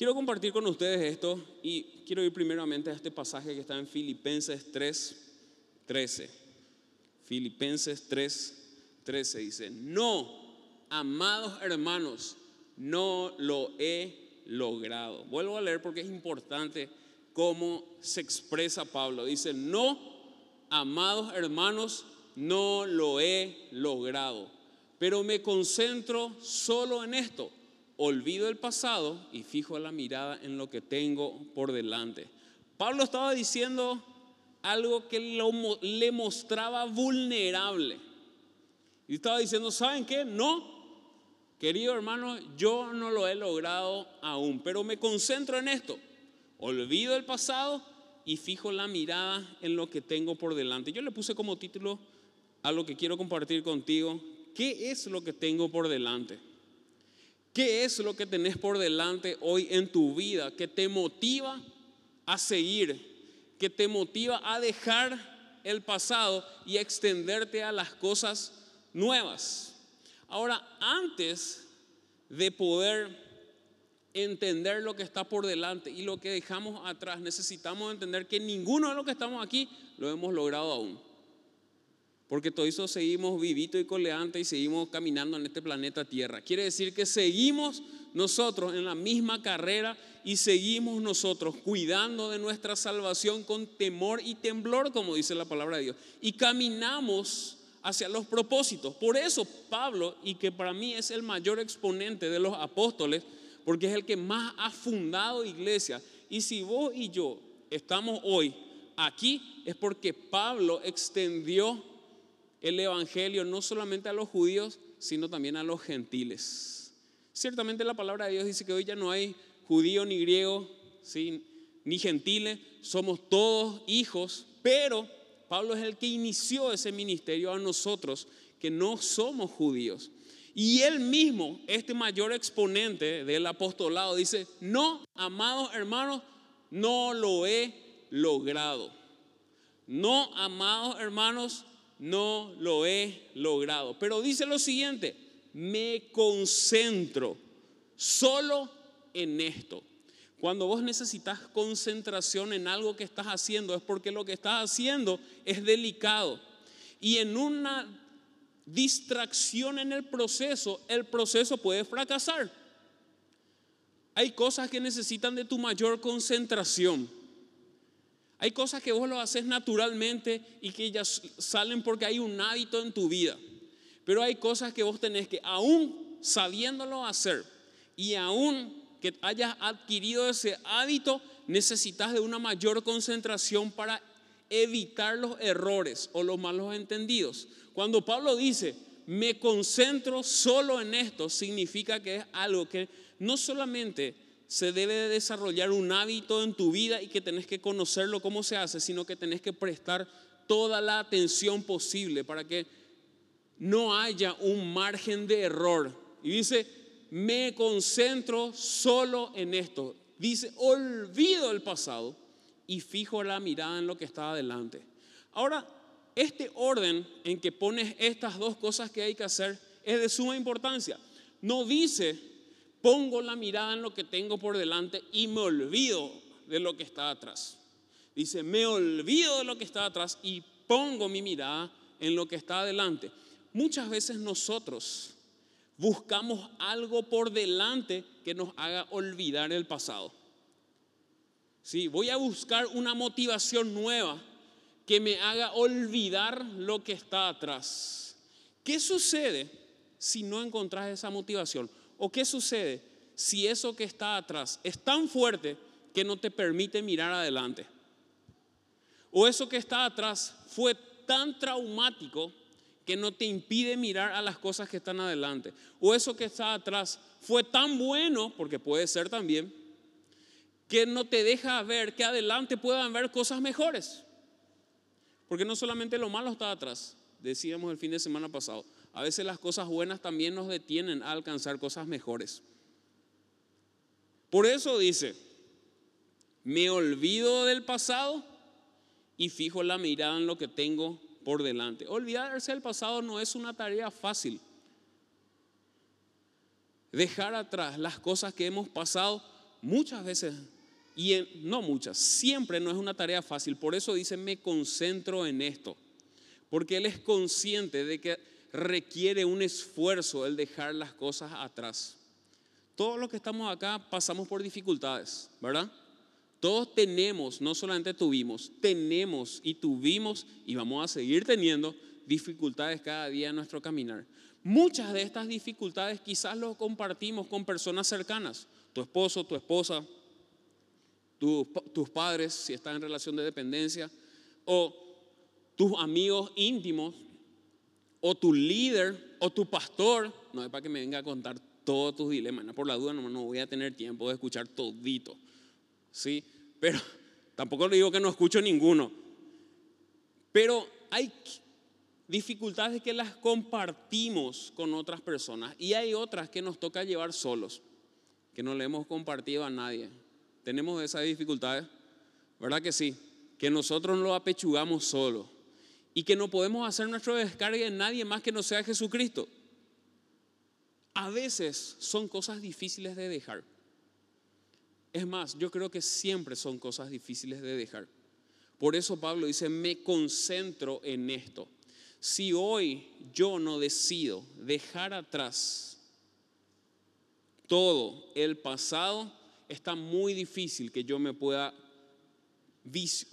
Quiero compartir con ustedes esto y quiero ir primeramente a este pasaje que está en Filipenses 3, 13. Filipenses 3, 13 dice, no, amados hermanos, no lo he logrado. Vuelvo a leer porque es importante cómo se expresa Pablo. Dice, no, amados hermanos, no lo he logrado, pero me concentro solo en esto. Olvido el pasado y fijo la mirada en lo que tengo por delante. Pablo estaba diciendo algo que le mostraba vulnerable. Y estaba diciendo, ¿saben qué? No, querido hermano, yo no lo he logrado aún, pero me concentro en esto. Olvido el pasado y fijo la mirada en lo que tengo por delante. Yo le puse como título a lo que quiero compartir contigo, ¿qué es lo que tengo por delante? ¿Qué es lo que tenés por delante hoy en tu vida que te motiva a seguir, que te motiva a dejar el pasado y extenderte a las cosas nuevas? Ahora, antes de poder entender lo que está por delante y lo que dejamos atrás, necesitamos entender que ninguno de los que estamos aquí lo hemos logrado aún. Porque todo eso seguimos vivito y coleante y seguimos caminando en este planeta Tierra. Quiere decir que seguimos nosotros en la misma carrera y seguimos nosotros cuidando de nuestra salvación con temor y temblor, como dice la palabra de Dios. Y caminamos hacia los propósitos. Por eso Pablo, y que para mí es el mayor exponente de los apóstoles, porque es el que más ha fundado iglesia. Y si vos y yo estamos hoy aquí, es porque Pablo extendió el Evangelio no solamente a los judíos, sino también a los gentiles. Ciertamente la palabra de Dios dice que hoy ya no hay judío ni griego, ni gentiles, somos todos hijos, pero Pablo es el que inició ese ministerio a nosotros, que no somos judíos. Y él mismo, este mayor exponente del apostolado, dice, no, amados hermanos, no lo he logrado. No, amados hermanos, no lo he logrado. Pero dice lo siguiente, me concentro solo en esto. Cuando vos necesitas concentración en algo que estás haciendo es porque lo que estás haciendo es delicado. Y en una distracción en el proceso, el proceso puede fracasar. Hay cosas que necesitan de tu mayor concentración. Hay cosas que vos lo haces naturalmente y que ya salen porque hay un hábito en tu vida. Pero hay cosas que vos tenés que, aún sabiéndolo hacer y aún que hayas adquirido ese hábito, necesitas de una mayor concentración para evitar los errores o los malos entendidos. Cuando Pablo dice, me concentro solo en esto, significa que es algo que no solamente se debe de desarrollar un hábito en tu vida y que tenés que conocerlo cómo se hace, sino que tenés que prestar toda la atención posible para que no haya un margen de error. Y dice, me concentro solo en esto. Dice, olvido el pasado y fijo la mirada en lo que está adelante. Ahora, este orden en que pones estas dos cosas que hay que hacer es de suma importancia. No dice pongo la mirada en lo que tengo por delante y me olvido de lo que está atrás. Dice, me olvido de lo que está atrás y pongo mi mirada en lo que está adelante. Muchas veces nosotros buscamos algo por delante que nos haga olvidar el pasado. Sí, voy a buscar una motivación nueva que me haga olvidar lo que está atrás. ¿Qué sucede si no encontrás esa motivación? ¿O qué sucede si eso que está atrás es tan fuerte que no te permite mirar adelante? ¿O eso que está atrás fue tan traumático que no te impide mirar a las cosas que están adelante? ¿O eso que está atrás fue tan bueno, porque puede ser también, que no te deja ver que adelante puedan haber cosas mejores? Porque no solamente lo malo está atrás, decíamos el fin de semana pasado, a veces las cosas buenas también nos detienen a alcanzar cosas mejores. Por eso dice, me olvido del pasado y fijo la mirada en lo que tengo por delante. Olvidarse del pasado no es una tarea fácil. Dejar atrás las cosas que hemos pasado muchas veces, y no muchas, siempre no es una tarea fácil. Por eso dice, me concentro en esto. Porque Él es consciente de que requiere un esfuerzo el dejar las cosas atrás. Todos los que estamos acá pasamos por dificultades, ¿verdad? Todos tenemos, no solamente tuvimos, tenemos y tuvimos y vamos a seguir teniendo dificultades cada día en nuestro caminar. Muchas de estas dificultades quizás lo compartimos con personas cercanas, tu esposo, tu esposa, tus padres, si estás en relación de dependencia, o tus amigos íntimos, o tu líder, o tu pastor. No es para que me venga a contar todos tus dilemas, no, por la duda no, no voy a tener tiempo de escuchar todito. ¿sí? Pero tampoco le digo que no escucho ninguno. Pero hay dificultades que las compartimos con otras personas y hay otras que nos toca llevar solos, que no le hemos compartido a nadie. Tenemos esas dificultades, ¿verdad que sí? Que nosotros lo apechugamos solos y que no podemos hacer nuestro descarga en nadie más que no sea Jesucristo. A veces son cosas difíciles de dejar. Es más, yo creo que siempre son cosas difíciles de dejar. Por eso Pablo dice, me concentro en esto. Si hoy yo no decido dejar atrás todo el pasado, está muy difícil que yo me pueda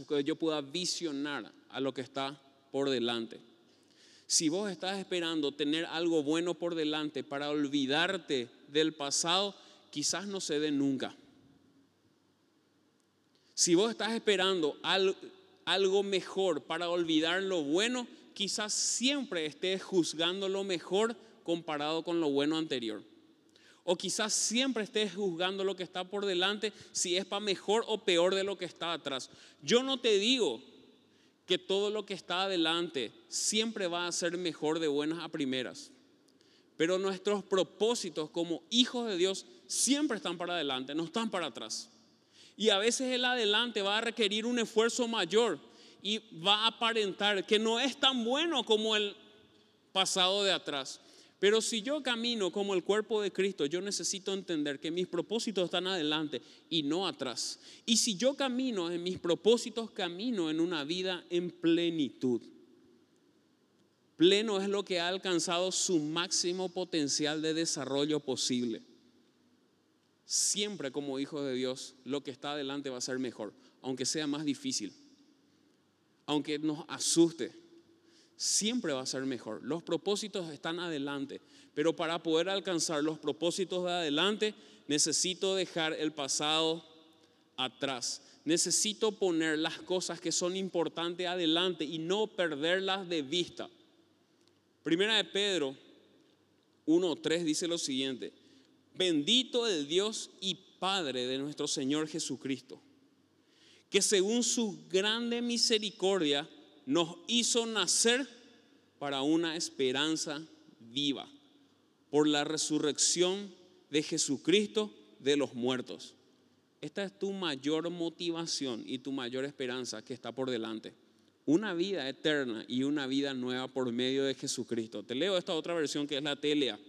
que yo pueda visionar a lo que está por delante. Si vos estás esperando tener algo bueno por delante para olvidarte del pasado, quizás no se dé nunca. Si vos estás esperando algo mejor para olvidar lo bueno, quizás siempre estés juzgando lo mejor comparado con lo bueno anterior. O quizás siempre estés juzgando lo que está por delante si es para mejor o peor de lo que está atrás. Yo no te digo que todo lo que está adelante siempre va a ser mejor de buenas a primeras. Pero nuestros propósitos como hijos de Dios siempre están para adelante, no están para atrás. Y a veces el adelante va a requerir un esfuerzo mayor y va a aparentar que no es tan bueno como el pasado de atrás. Pero si yo camino como el cuerpo de Cristo, yo necesito entender que mis propósitos están adelante y no atrás. Y si yo camino en mis propósitos, camino en una vida en plenitud. Pleno es lo que ha alcanzado su máximo potencial de desarrollo posible siempre como hijos de Dios, lo que está adelante va a ser mejor, aunque sea más difícil, aunque nos asuste, siempre va a ser mejor. Los propósitos están adelante, pero para poder alcanzar los propósitos de adelante, necesito dejar el pasado atrás. Necesito poner las cosas que son importantes adelante y no perderlas de vista. Primera de Pedro 1.3 dice lo siguiente, Bendito el Dios y Padre de nuestro Señor Jesucristo, que según su grande misericordia nos hizo nacer para una esperanza viva por la resurrección de Jesucristo de los muertos. Esta es tu mayor motivación y tu mayor esperanza que está por delante. Una vida eterna y una vida nueva por medio de Jesucristo. Te leo esta otra versión que es la Telea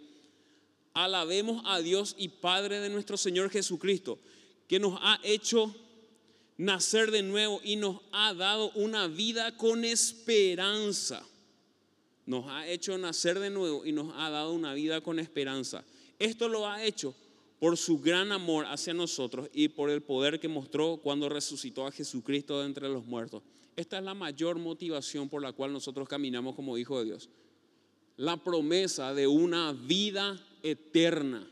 alabemos a Dios y Padre de nuestro Señor Jesucristo, que nos ha hecho nacer de nuevo y nos ha dado una vida con esperanza. Nos ha hecho nacer de nuevo y nos ha dado una vida con esperanza. Esto lo ha hecho por su gran amor hacia nosotros y por el poder que mostró cuando resucitó a Jesucristo de entre los muertos. Esta es la mayor motivación por la cual nosotros caminamos como hijos de Dios. La promesa de una vida eterna.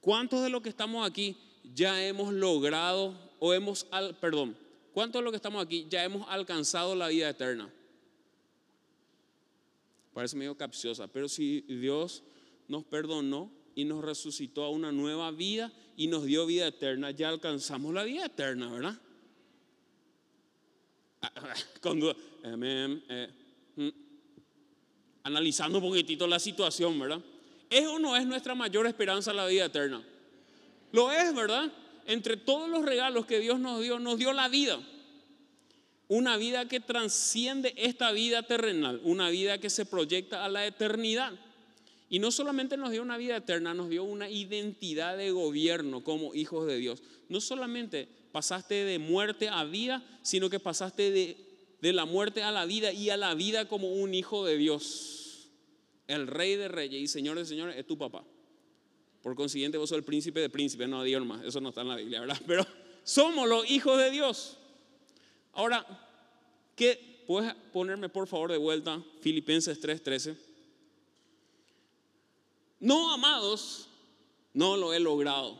¿Cuántos de los que estamos aquí ya hemos logrado o hemos, al, perdón, cuántos de los que estamos aquí ya hemos alcanzado la vida eterna? Parece medio capciosa, pero si Dios nos perdonó y nos resucitó a una nueva vida y nos dio vida eterna, ya alcanzamos la vida eterna, ¿verdad? Cuando, eh, mm, analizando un poquitito la situación, ¿verdad? ¿Es o no es nuestra mayor esperanza la vida eterna? Lo es, ¿verdad? Entre todos los regalos que Dios nos dio, nos dio la vida. Una vida que transciende esta vida terrenal, una vida que se proyecta a la eternidad. Y no solamente nos dio una vida eterna, nos dio una identidad de gobierno como hijos de Dios. No solamente pasaste de muerte a vida, sino que pasaste de, la muerte a la vida y a la vida como un hijo de Dios. El rey de reyes y señor de señores es tu papá. Por consiguiente, vos sos el príncipe de príncipes, no Dios más. Eso no está en la Biblia, ¿verdad? Pero somos los hijos de Dios. Ahora, ¿qué? ¿Puedes ponerme por favor de vuelta Filipenses 3:13? No, amados, no lo he logrado.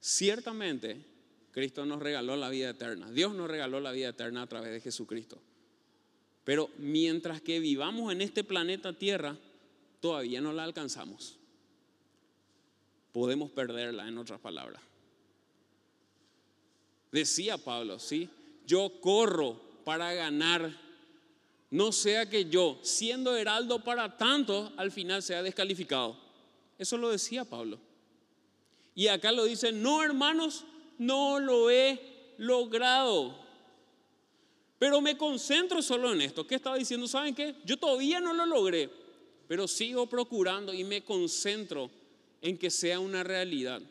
Ciertamente, Cristo nos regaló la vida eterna. Dios nos regaló la vida eterna a través de Jesucristo. Pero mientras que vivamos en este planeta Tierra, todavía no la alcanzamos podemos perderla, en otras palabras. Decía Pablo, ¿sí? Yo corro para ganar, no sea que yo, siendo heraldo para tanto, al final sea descalificado. Eso lo decía Pablo. Y acá lo dice, no hermanos, no lo he logrado. Pero me concentro solo en esto. ¿Qué estaba diciendo? ¿Saben qué? Yo todavía no lo logré, pero sigo procurando y me concentro en que sea una realidad.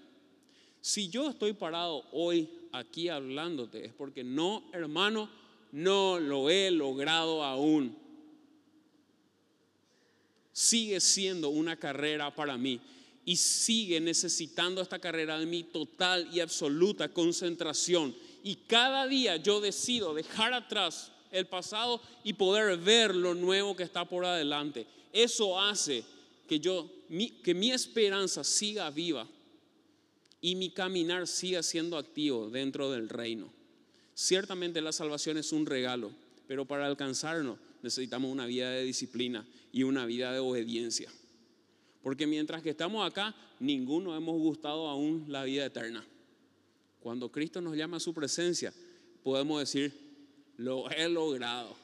Si yo estoy parado hoy aquí hablándote, es porque no, hermano, no lo he logrado aún. Sigue siendo una carrera para mí y sigue necesitando esta carrera de mi total y absoluta concentración. Y cada día yo decido dejar atrás el pasado y poder ver lo nuevo que está por adelante. Eso hace que yo que mi esperanza siga viva y mi caminar siga siendo activo dentro del reino. Ciertamente la salvación es un regalo, pero para alcanzarlo necesitamos una vida de disciplina y una vida de obediencia. Porque mientras que estamos acá, ninguno hemos gustado aún la vida eterna. Cuando Cristo nos llama a su presencia, podemos decir, lo he logrado.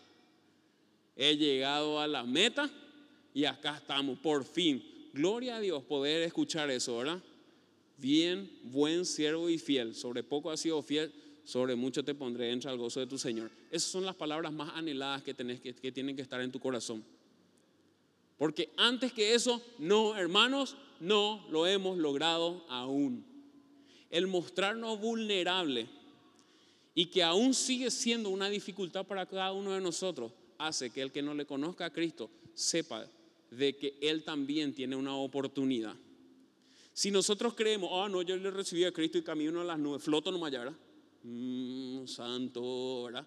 He llegado a la meta y acá estamos, por fin. Gloria a Dios poder escuchar eso, ¿verdad? Bien, buen siervo y fiel. Sobre poco has sido fiel, sobre mucho te pondré, entra al gozo de tu Señor. Esas son las palabras más anheladas que, que tienen que estar en tu corazón. Porque antes que eso, no, hermanos, no lo hemos logrado aún. El mostrarnos vulnerable y que aún sigue siendo una dificultad para cada uno de nosotros, hace que el que no le conozca a Cristo sepa de que Él también tiene una oportunidad. Si nosotros creemos, ah, no, yo le recibí a Cristo y camino a las nubes, floto nomás ya, ¿verdad? Mm, santo, ¿verdad?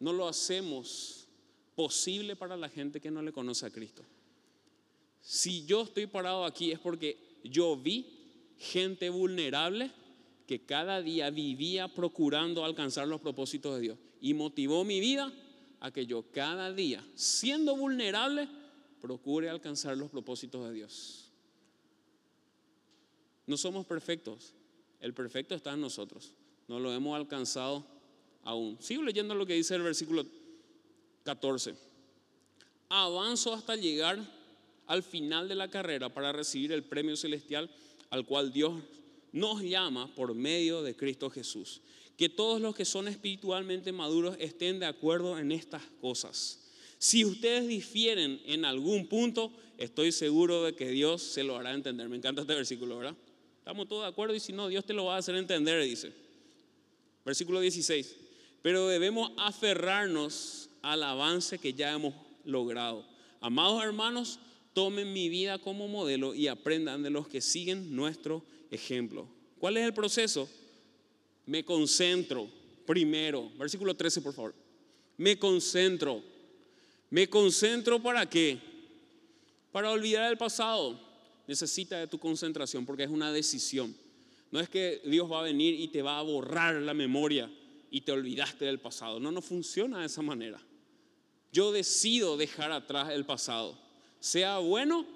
No lo hacemos posible para la gente que no le conoce a Cristo. Si yo estoy parado aquí es porque yo vi gente vulnerable que cada día vivía procurando alcanzar los propósitos de Dios y motivó mi vida a que yo cada día, siendo vulnerable, procure alcanzar los propósitos de Dios. No somos perfectos, el perfecto está en nosotros, no lo hemos alcanzado aún. Sigo leyendo lo que dice el versículo 14. Avanzo hasta llegar al final de la carrera para recibir el premio celestial al cual Dios nos llama por medio de Cristo Jesús que todos los que son espiritualmente maduros estén de acuerdo en estas cosas. Si ustedes difieren en algún punto, estoy seguro de que Dios se lo hará entender. Me encanta este versículo, ¿verdad? Estamos todos de acuerdo y si no, Dios te lo va a hacer entender, dice. Versículo 16. Pero debemos aferrarnos al avance que ya hemos logrado. Amados hermanos, tomen mi vida como modelo y aprendan de los que siguen nuestro ejemplo. ¿Cuál es el proceso? Me concentro primero. Versículo 13, por favor. Me concentro. ¿Me concentro para qué? Para olvidar el pasado. Necesita de tu concentración porque es una decisión. No es que Dios va a venir y te va a borrar la memoria y te olvidaste del pasado. No, no funciona de esa manera. Yo decido dejar atrás el pasado, sea bueno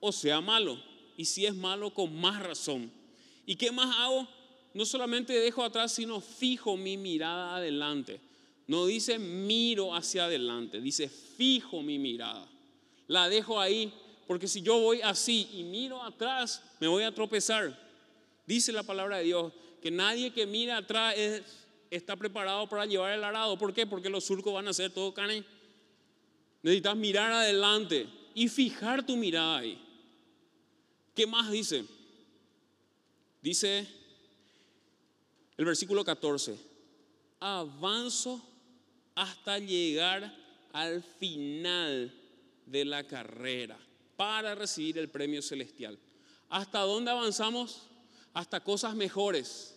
o sea malo. Y si es malo, con más razón. ¿Y qué más hago? No solamente dejo atrás, sino fijo mi mirada adelante. No dice miro hacia adelante, dice fijo mi mirada. La dejo ahí, porque si yo voy así y miro atrás, me voy a tropezar. Dice la palabra de Dios que nadie que mira atrás está preparado para llevar el arado. ¿Por qué? Porque los surcos van a ser todo cane. Necesitas mirar adelante y fijar tu mirada ahí. ¿Qué más dice? Dice el versículo 14, avanzo hasta llegar al final de la carrera para recibir el premio celestial. ¿Hasta dónde avanzamos? Hasta cosas mejores.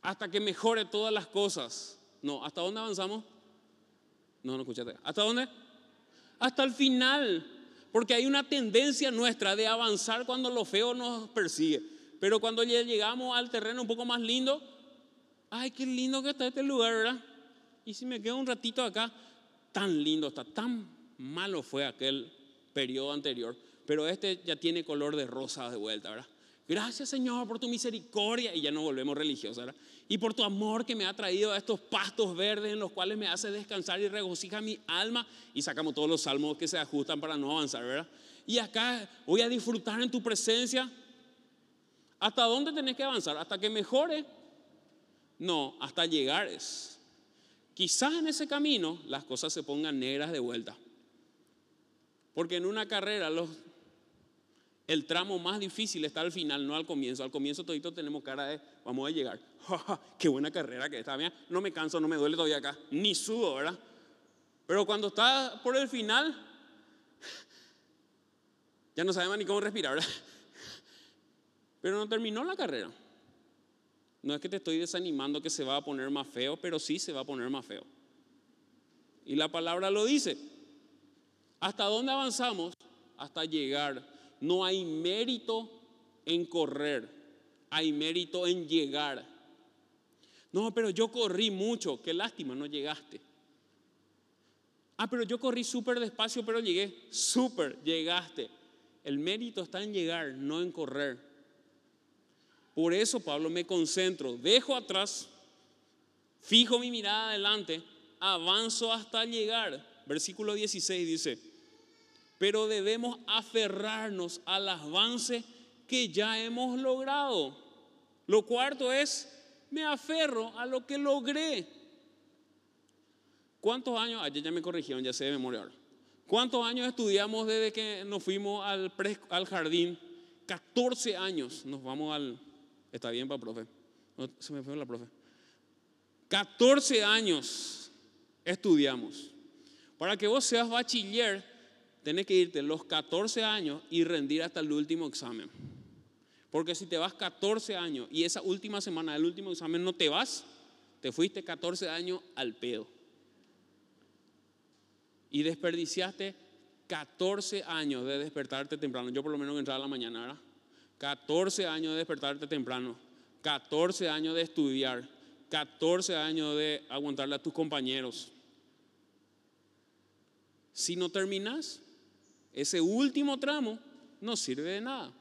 Hasta que mejore todas las cosas. No, ¿hasta dónde avanzamos? No, no escuchaste. ¿Hasta dónde? Hasta el final. Porque hay una tendencia nuestra de avanzar cuando lo feo nos persigue. Pero cuando llegamos al terreno un poco más lindo, ay, qué lindo que está este lugar, ¿verdad? Y si me quedo un ratito acá, tan lindo está, tan malo fue aquel periodo anterior, pero este ya tiene color de rosa de vuelta, ¿verdad? Gracias Señor por tu misericordia y ya no volvemos religiosos, ¿verdad? Y por tu amor que me ha traído a estos pastos verdes en los cuales me hace descansar y regocija mi alma y sacamos todos los salmos que se ajustan para no avanzar, ¿verdad? Y acá voy a disfrutar en tu presencia. ¿Hasta dónde tenés que avanzar? ¿Hasta que mejore? No, hasta llegar es. Quizás en ese camino las cosas se pongan negras de vuelta. Porque en una carrera el tramo más difícil está al final, no al comienzo. Al comienzo todito tenemos cara de, vamos a llegar. ¡Qué buena carrera que está! No me canso, no me duele todavía acá, ni sudo, ¿verdad? Pero cuando está por el final, ya no sabemos ni cómo respirar, ¿verdad? Pero no terminó la carrera. No es que te estoy desanimando que se va a poner más feo, pero sí se va a poner más feo. Y la palabra lo dice. ¿Hasta dónde avanzamos? Hasta llegar no hay mérito en correr, hay mérito en llegar. No, pero yo corrí mucho, qué lástima, no llegaste. Ah, pero yo corrí súper despacio, pero llegué, súper, llegaste. El mérito está en llegar, no en correr. Por eso, Pablo, me concentro, dejo atrás, fijo mi mirada adelante, avanzo hasta llegar. Versículo 16 dice, pero debemos aferrarnos al avance que ya hemos logrado. Lo cuarto es, me aferro a lo que logré. ¿Cuántos años? Ayer ya me corrigieron, ya sé de memoria ahora. ¿Cuántos años estudiamos desde que nos fuimos al, al jardín? 14 años nos vamos al... Está bien para profe. se me fue la profe. 14 años estudiamos. Para que vos seas bachiller, tenés que irte los 14 años y rendir hasta el último examen. Porque si te vas 14 años y esa última semana del último examen no te vas, te fuiste 14 años al pedo. Y desperdiciaste 14 años de despertarte temprano. Yo por lo menos entraba a la mañana, ¿verdad? 14 años de despertarte temprano. 14 años de estudiar. 14 años de aguantarle a tus compañeros. Si no terminas, ese último tramo no sirve de nada.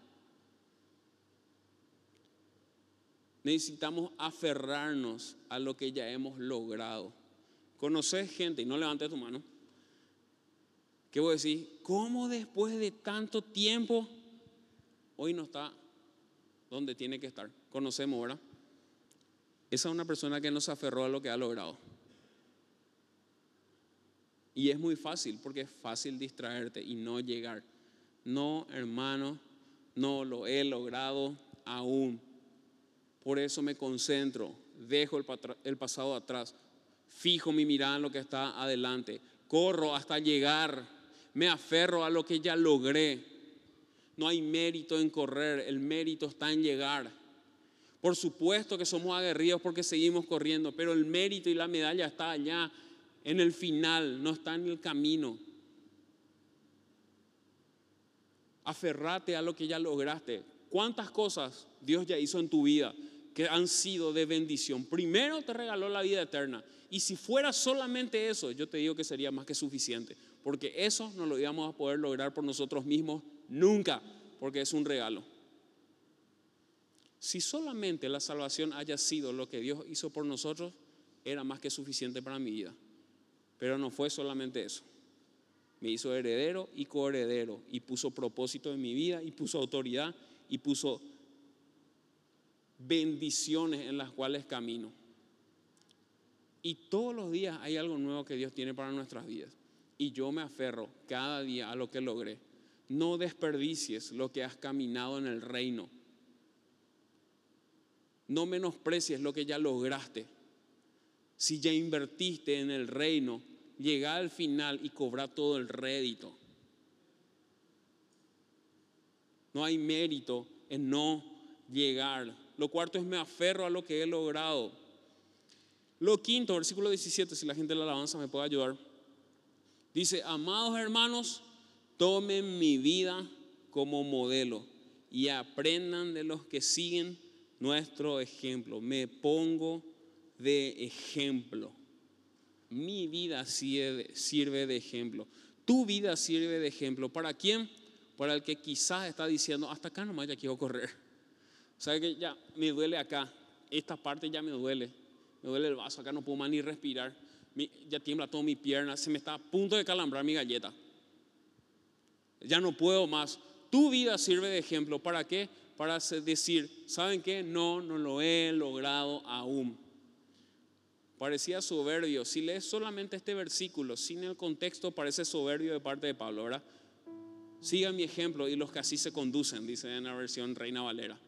Necesitamos aferrarnos a lo que ya hemos logrado. Conoces gente, y no levantes tu mano, ¿qué voy a decir? ¿Cómo después de tanto tiempo hoy no está donde tiene que estar? Conocemos, ¿verdad? Esa es una persona que no se aferró a lo que ha logrado. Y es muy fácil, porque es fácil distraerte y no llegar. No, hermano, no lo he logrado aún. Por eso me concentro, dejo el, pasado atrás, fijo mi mirada en lo que está adelante, corro hasta llegar, me aferro a lo que ya logré. No hay mérito en correr, el mérito está en llegar. Por supuesto que somos aguerridos porque seguimos corriendo, pero el mérito y la medalla está allá en el final, no está en el camino. Aferrate a lo que ya lograste. ¿Cuántas cosas Dios ya hizo en tu vida que han sido de bendición? Primero te regaló la vida eterna. Y si fuera solamente eso, yo te digo que sería más que suficiente. Porque eso no lo íbamos a poder lograr por nosotros mismos nunca, porque es un regalo. Si solamente la salvación haya sido lo que Dios hizo por nosotros, era más que suficiente para mi vida. Pero no fue solamente eso. Me hizo heredero y coheredero y puso propósito en mi vida y puso autoridad y puso bendiciones en las cuales camino. Y todos los días hay algo nuevo que Dios tiene para nuestras vidas. y yo me aferro cada día a lo que logré. No desperdicies lo que has caminado en el reino. No menosprecies lo que ya lograste. Si ya invertiste en el reino, llega al final y cobra todo el rédito. No hay mérito en no llegar. Lo cuarto es me aferro a lo que he logrado. Lo quinto, versículo 17, si la gente de la alabanza me puede ayudar. Dice, amados hermanos, tomen mi vida como modelo y aprendan de los que siguen nuestro ejemplo. Me pongo de ejemplo. Mi vida sirve de ejemplo. Tu vida sirve de ejemplo. ¿Para quién? Para el que quizás está diciendo, hasta acá nomás ya quiero correr. ¿Sabe que ya me duele acá? Esta parte ya me duele. Me duele el vaso, acá no puedo más ni respirar. ya tiembla toda mi pierna, se me está a punto de calambrar mi galleta. Ya no puedo más. Tu vida sirve de ejemplo. ¿Para qué? Para decir, ¿saben qué? No, no lo he logrado aún. Parecía soberbio. Si lees solamente este versículo, sin el contexto, parece soberbio de parte de Pablo, ¿verdad? Sigan mi ejemplo y los que así se conducen, dice en la versión Reina Valera.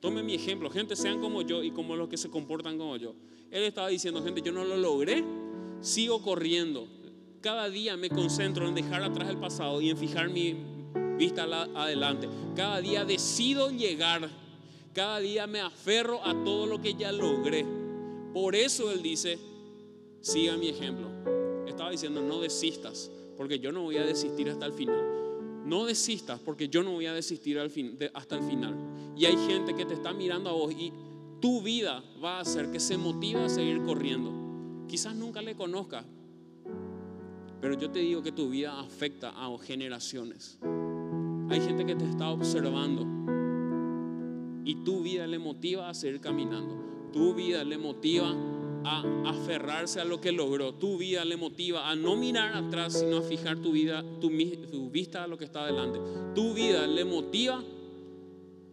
Tomen mi ejemplo, gente, sean como yo y como los que se comportan como yo. Él estaba diciendo, gente, yo no lo logré, sigo corriendo. Cada día me concentro en dejar atrás el pasado y en fijar mi vista adelante. Cada día decido llegar. Cada día me aferro a todo lo que ya logré. Por eso Él dice, siga mi ejemplo. Estaba diciendo, no desistas, porque yo no voy a desistir hasta el final. No desistas porque yo no voy a desistir al fin, hasta el final. Y hay gente que te está mirando a vos y tu vida va a hacer que se motive a seguir corriendo. Quizás nunca le conozcas, pero yo te digo que tu vida afecta a generaciones. Hay gente que te está observando y tu vida le motiva a seguir caminando. Tu vida le motiva a aferrarse a lo que logró. Tu vida le motiva a no mirar atrás, sino a fijar tu vida, tu, vista a lo que está adelante. Tu vida le motiva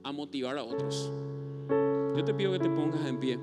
a motivar a otros. Yo te pido que te pongas en pie.